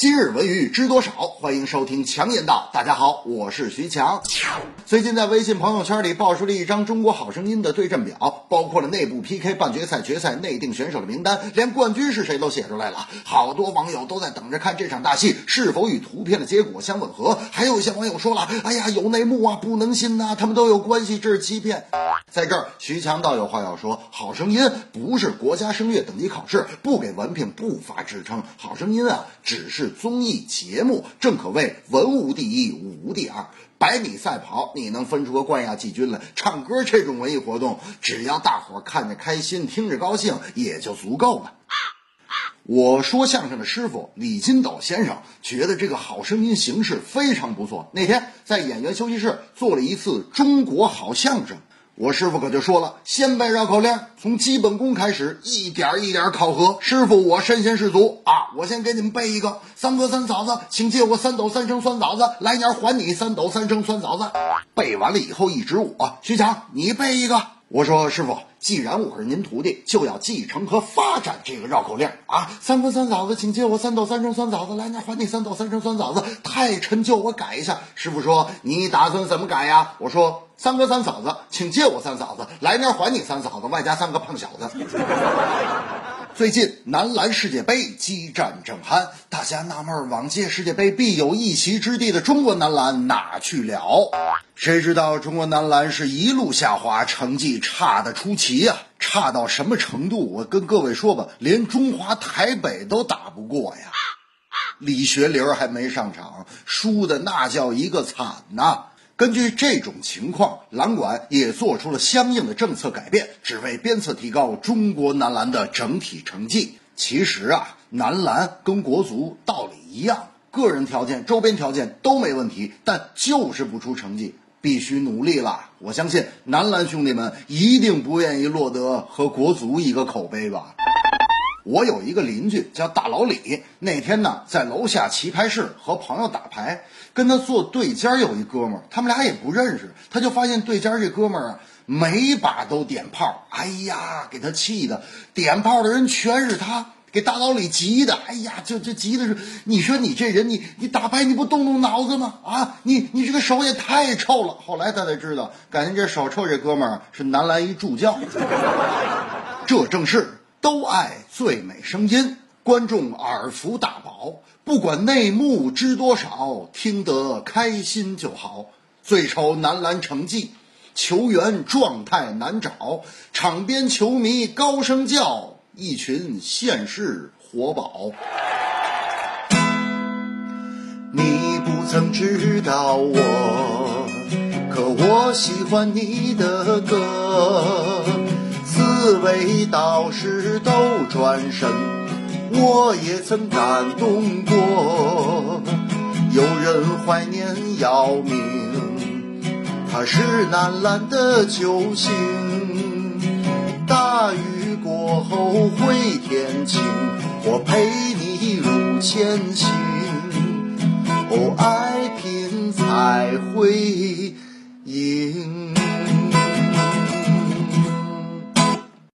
今日文娱知多少？欢迎收听强言道。大家好，我是徐强。最近在微信朋友圈里爆出了一张《中国好声音》的对阵表，包括了内部 PK、半决赛、决赛、内定选手的名单，连冠军是谁都写出来了。好多网友都在等着看这场大戏是否与图片的结果相吻合。还有一些网友说了：“哎呀，有内幕啊，不能信呐，他们都有关系，这是欺骗。”在这儿，徐强倒有话要说：《好声音》不是国家声乐等级考试，不给文凭不发职称，《好声音》啊只是综艺节目，正可谓文无第一，武无第二。百米赛跑，你能分出个冠亚季军来？唱歌这种文艺活动，只要大伙儿看着开心，听着高兴，也就足够了。我说相声的师傅李金斗先生觉得这个好声音形式非常不错。那天在演员休息室做了一次中国好相声，我师傅可就说了：先背绕口令，从基本功开始，一点一点考核。师傅，我身先士卒啊！我先给你们背一个：三哥三嫂子，请借我三斗三升酸枣子，来年还你三斗三升酸枣子。背完了以后，一指我，徐强，你背一个。我说师傅，既然我是您徒弟，就要继承和发展这个绕口令啊！三哥三嫂子，请借我三斗三升酸枣子，来年还你三斗三升酸枣子。太陈旧，我改一下。师傅说你打算怎么改呀？我说三哥三嫂子，请借我三嫂子，来年还你三嫂子，外加三个胖小子。最近男篮世界杯激战正酣，大家纳闷往届世界杯必有一席之地的中国男篮哪去了？谁知道中国男篮是一路下滑，成绩差得出奇呀！差到什么程度？我跟各位说吧，连中华台北都打不过呀！李学林还没上场，输的那叫一个惨呐！根据这种情况，篮管也做出了相应的政策改变，只为鞭策提高中国男篮的整体成绩。其实啊，男篮跟国足道理一样，个人条件、周边条件都没问题，但就是不出成绩，必须努力了。我相信男篮兄弟们一定不愿意落得和国足一个口碑吧。我有一个邻居叫大老李，那天呢在楼下棋牌室和朋友打牌，跟他坐对尖有一哥们儿，他们俩也不认识，他就发现对尖这哥们儿啊每把都点炮，哎呀，给他气的，点炮的人全是他，给大老李急的，哎呀，就就急的是，你说你这人，你你打牌你不动动脑子吗？啊，你你这个手也太臭了。后来他才知道，感觉这手臭这哥们儿是男篮一助教，这正是。都爱最美声音，观众耳福大宝。不管内幕知多少，听得开心就好。最愁男篮成绩，球员状态难找，场边球迷高声叫，一群现世活宝。你不曾知道我，可我喜欢你的歌。四位导师都转身，我也曾感动过。有人怀念姚明，他是男篮的救星。大雨过后会天晴，我陪你入前行。哦，爱拼才会赢。